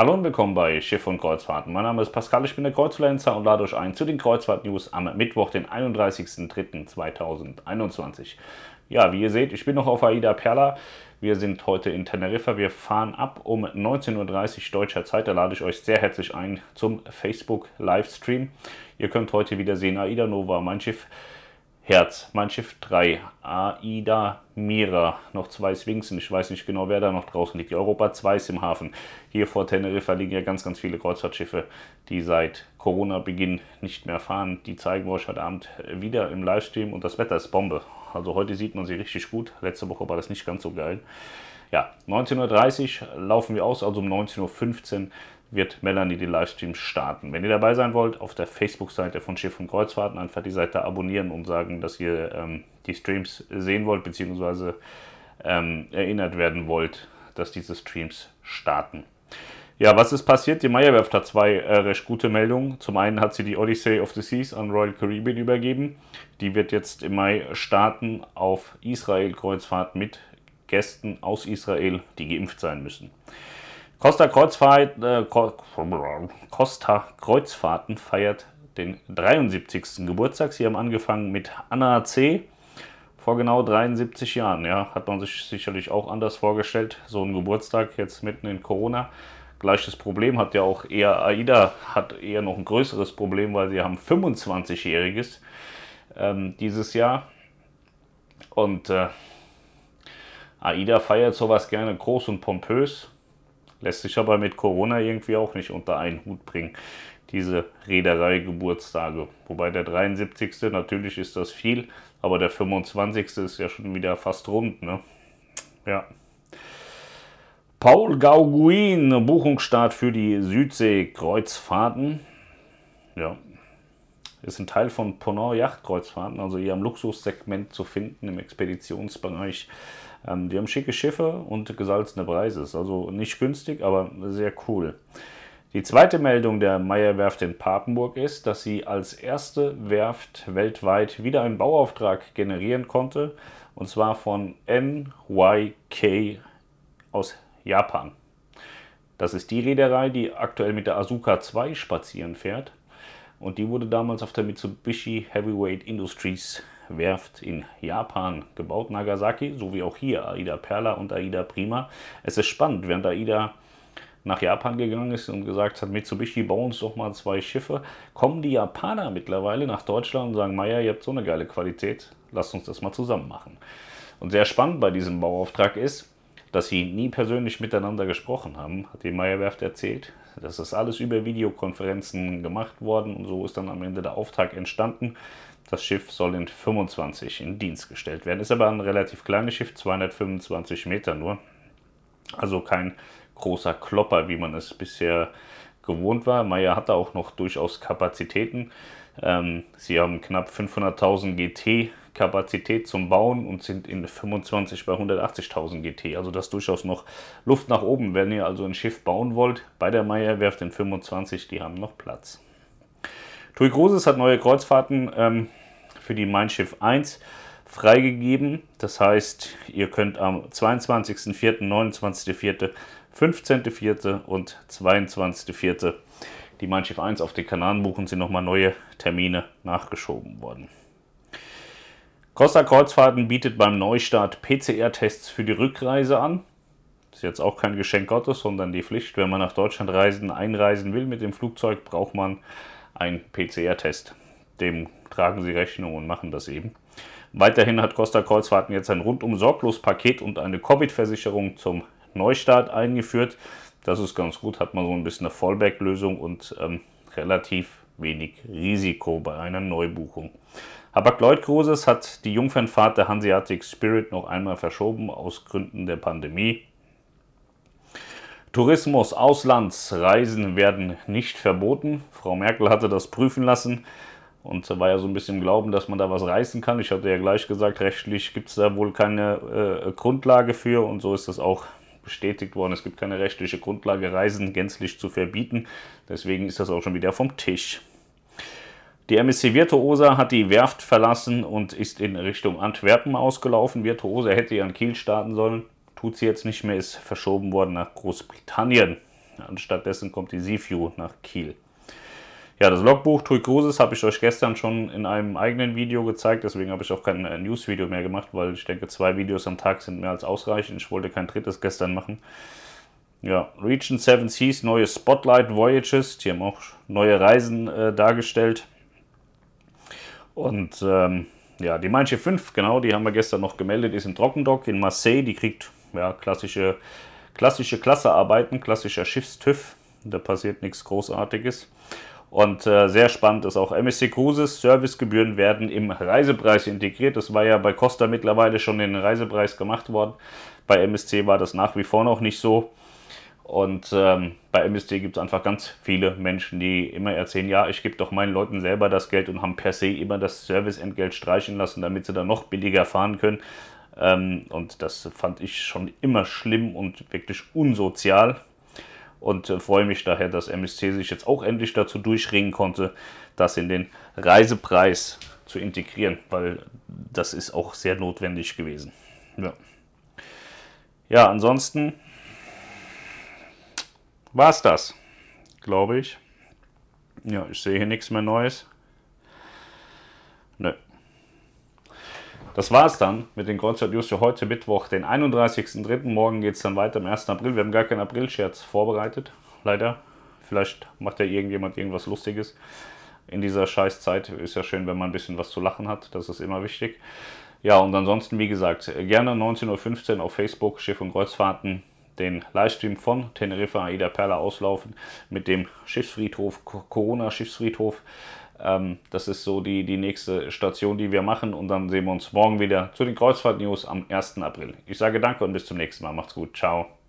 Hallo und willkommen bei Schiff und Kreuzfahrten. Mein Name ist Pascal, ich bin der Kreuzfluencer und lade euch ein zu den Kreuzfahrt-News am Mittwoch, den 31.03.2021. Ja, wie ihr seht, ich bin noch auf Aida Perla. Wir sind heute in Teneriffa. Wir fahren ab um 19.30 Uhr deutscher Zeit. Da lade ich euch sehr herzlich ein zum Facebook-Livestream. Ihr könnt heute wieder sehen, Aida Nova, mein Schiff Herz, mein Schiff 3, Aida Mira, noch zwei Sphinxen, ich weiß nicht genau, wer da noch draußen liegt. Die Europa 2 ist im Hafen. Hier vor Teneriffa liegen ja ganz, ganz viele Kreuzfahrtschiffe, die seit Corona-Beginn nicht mehr fahren. Die zeigen wir euch heute Abend wieder im Livestream und das Wetter ist Bombe. Also heute sieht man sie richtig gut. Letzte Woche war das nicht ganz so geil. Ja, 19.30 Uhr laufen wir aus, also um 19.15 Uhr wird Melanie den Livestream starten. Wenn ihr dabei sein wollt, auf der Facebook-Seite von Schiff und Kreuzfahrten einfach die Seite abonnieren und sagen, dass ihr ähm, die Streams sehen wollt, beziehungsweise ähm, erinnert werden wollt, dass diese Streams starten. Ja, was ist passiert? Die Meyerwerft hat zwei äh, recht gute Meldungen. Zum einen hat sie die Odyssey of the Seas an Royal Caribbean übergeben. Die wird jetzt im Mai starten auf Israel-Kreuzfahrt mit Gästen aus Israel, die geimpft sein müssen. Costa, Kreuzfahrt, äh, Costa Kreuzfahrten feiert den 73. Geburtstag. Sie haben angefangen mit Anna C. vor genau 73 Jahren. Ja, hat man sich sicherlich auch anders vorgestellt. So ein Geburtstag jetzt mitten in Corona. Gleiches Problem hat ja auch eher AIDA, hat eher noch ein größeres Problem, weil sie haben 25-Jähriges ähm, dieses Jahr. Und äh, AIDA feiert sowas gerne groß und pompös. Lässt sich aber mit Corona irgendwie auch nicht unter einen Hut bringen, diese Reederei-Geburtstage. Wobei der 73. natürlich ist das viel, aber der 25. ist ja schon wieder fast rund. Ne? Ja. Paul Gauguin, Buchungsstart für die Südsee-Kreuzfahrten. Ja, ist ein Teil von Ponant Yachtkreuzfahrten, also hier am Luxussegment zu finden im Expeditionsbereich. Ähm, die haben schicke Schiffe und gesalzene Preise. Also nicht günstig, aber sehr cool. Die zweite Meldung der Meyer Werft in Papenburg ist, dass sie als erste Werft weltweit wieder einen Bauauftrag generieren konnte, und zwar von NYK aus Japan. Das ist die Reederei, die aktuell mit der Asuka 2 spazieren fährt. Und die wurde damals auf der Mitsubishi Heavyweight Industries Werft in Japan gebaut, Nagasaki, so wie auch hier Aida Perla und Aida Prima. Es ist spannend, während Aida nach Japan gegangen ist und gesagt hat, Mitsubishi, bau uns doch mal zwei Schiffe, kommen die Japaner mittlerweile nach Deutschland und sagen, Meier, ihr habt so eine geile Qualität, lasst uns das mal zusammen machen. Und sehr spannend bei diesem Bauauftrag ist, dass sie nie persönlich miteinander gesprochen haben, hat die Meyerwerft erzählt. Das ist alles über Videokonferenzen gemacht worden und so ist dann am Ende der Auftrag entstanden. Das Schiff soll in 25 in Dienst gestellt werden. Ist aber ein relativ kleines Schiff, 225 Meter nur. Also kein großer Klopper, wie man es bisher gewohnt war. Meyer hatte auch noch durchaus Kapazitäten. Ähm, sie haben knapp 500.000 GT Kapazität zum Bauen und sind in 25 bei 180.000 GT. Also das ist durchaus noch Luft nach oben. Wenn ihr also ein Schiff bauen wollt, bei der Meyer werft in 25, die haben noch Platz. TUI Cruises hat neue Kreuzfahrten ähm, für die Mein Schiff 1 freigegeben. Das heißt, ihr könnt am 22.04., 29.04., 15.04. und 22.04. die Mein Schiff 1 auf den Kanaren buchen, sind nochmal neue Termine nachgeschoben worden. Costa Kreuzfahrten bietet beim Neustart PCR-Tests für die Rückreise an. Ist jetzt auch kein Geschenk Gottes, sondern die Pflicht. Wenn man nach Deutschland reisen, einreisen will mit dem Flugzeug, braucht man einen PCR-Test. Dem tragen sie Rechnung und machen das eben. Weiterhin hat Costa Kreuzfahrten jetzt ein rundum sorglos Paket und eine Covid-Versicherung zum Neustart eingeführt. Das ist ganz gut, hat man so ein bisschen eine Fallback-Lösung und ähm, relativ wenig Risiko bei einer Neubuchung. Hapag-Lloyd Cruises hat die Jungfernfahrt der Hanseatic Spirit noch einmal verschoben aus Gründen der Pandemie. Tourismus, Auslandsreisen werden nicht verboten. Frau Merkel hatte das prüfen lassen und war ja so ein bisschen im Glauben, dass man da was reißen kann. Ich hatte ja gleich gesagt, rechtlich gibt es da wohl keine äh, Grundlage für und so ist das auch bestätigt worden. Es gibt keine rechtliche Grundlage, Reisen gänzlich zu verbieten. Deswegen ist das auch schon wieder vom Tisch. Die MSC Virtuosa hat die Werft verlassen und ist in Richtung Antwerpen ausgelaufen. Virtuosa hätte ja in Kiel starten sollen, tut sie jetzt nicht mehr, ist verschoben worden nach Großbritannien. Anstattdessen kommt die Seaview nach Kiel. Ja, das Logbuch TUI Cruises habe ich euch gestern schon in einem eigenen Video gezeigt, deswegen habe ich auch kein äh, News-Video mehr gemacht, weil ich denke, zwei Videos am Tag sind mehr als ausreichend. Ich wollte kein drittes gestern machen. Ja, Region 7 Seas, neue Spotlight Voyages, die haben auch neue Reisen äh, dargestellt. Und ähm, ja, die Manche 5, genau, die haben wir gestern noch gemeldet, ist im Trockendock in Marseille. Die kriegt ja, klassische, klassische Klassearbeiten, klassischer Schiffstüff. Da passiert nichts Großartiges. Und äh, sehr spannend ist auch MSC Cruises. Servicegebühren werden im Reisepreis integriert. Das war ja bei Costa mittlerweile schon in den Reisepreis gemacht worden. Bei MSC war das nach wie vor noch nicht so. Und ähm, bei MSC gibt es einfach ganz viele Menschen, die immer erzählen, ja, ich gebe doch meinen Leuten selber das Geld und haben per se immer das Serviceentgelt streichen lassen, damit sie dann noch billiger fahren können. Ähm, und das fand ich schon immer schlimm und wirklich unsozial und äh, freue mich daher, dass MSC sich jetzt auch endlich dazu durchringen konnte, das in den Reisepreis zu integrieren, weil das ist auch sehr notwendig gewesen. Ja, ja ansonsten war es das, glaube ich. Ja, ich sehe hier nichts mehr Neues. Nö. Das war es dann mit den Kreuzfahrt-News für heute Mittwoch, den 31.03. Morgen geht es dann weiter am 1. April. Wir haben gar keinen April-Scherz vorbereitet, leider. Vielleicht macht ja irgendjemand irgendwas Lustiges in dieser Scheißzeit. Ist ja schön, wenn man ein bisschen was zu lachen hat. Das ist immer wichtig. Ja, und ansonsten, wie gesagt, gerne 19.15 Uhr auf Facebook, Schiff und Kreuzfahrten, den Livestream von Teneriffa Aida Perla auslaufen mit dem Schiffsfriedhof, Corona-Schiffsfriedhof. Ähm, das ist so die, die nächste Station, die wir machen. Und dann sehen wir uns morgen wieder zu den Kreuzfahrt-News am 1. April. Ich sage danke und bis zum nächsten Mal. Macht's gut. Ciao.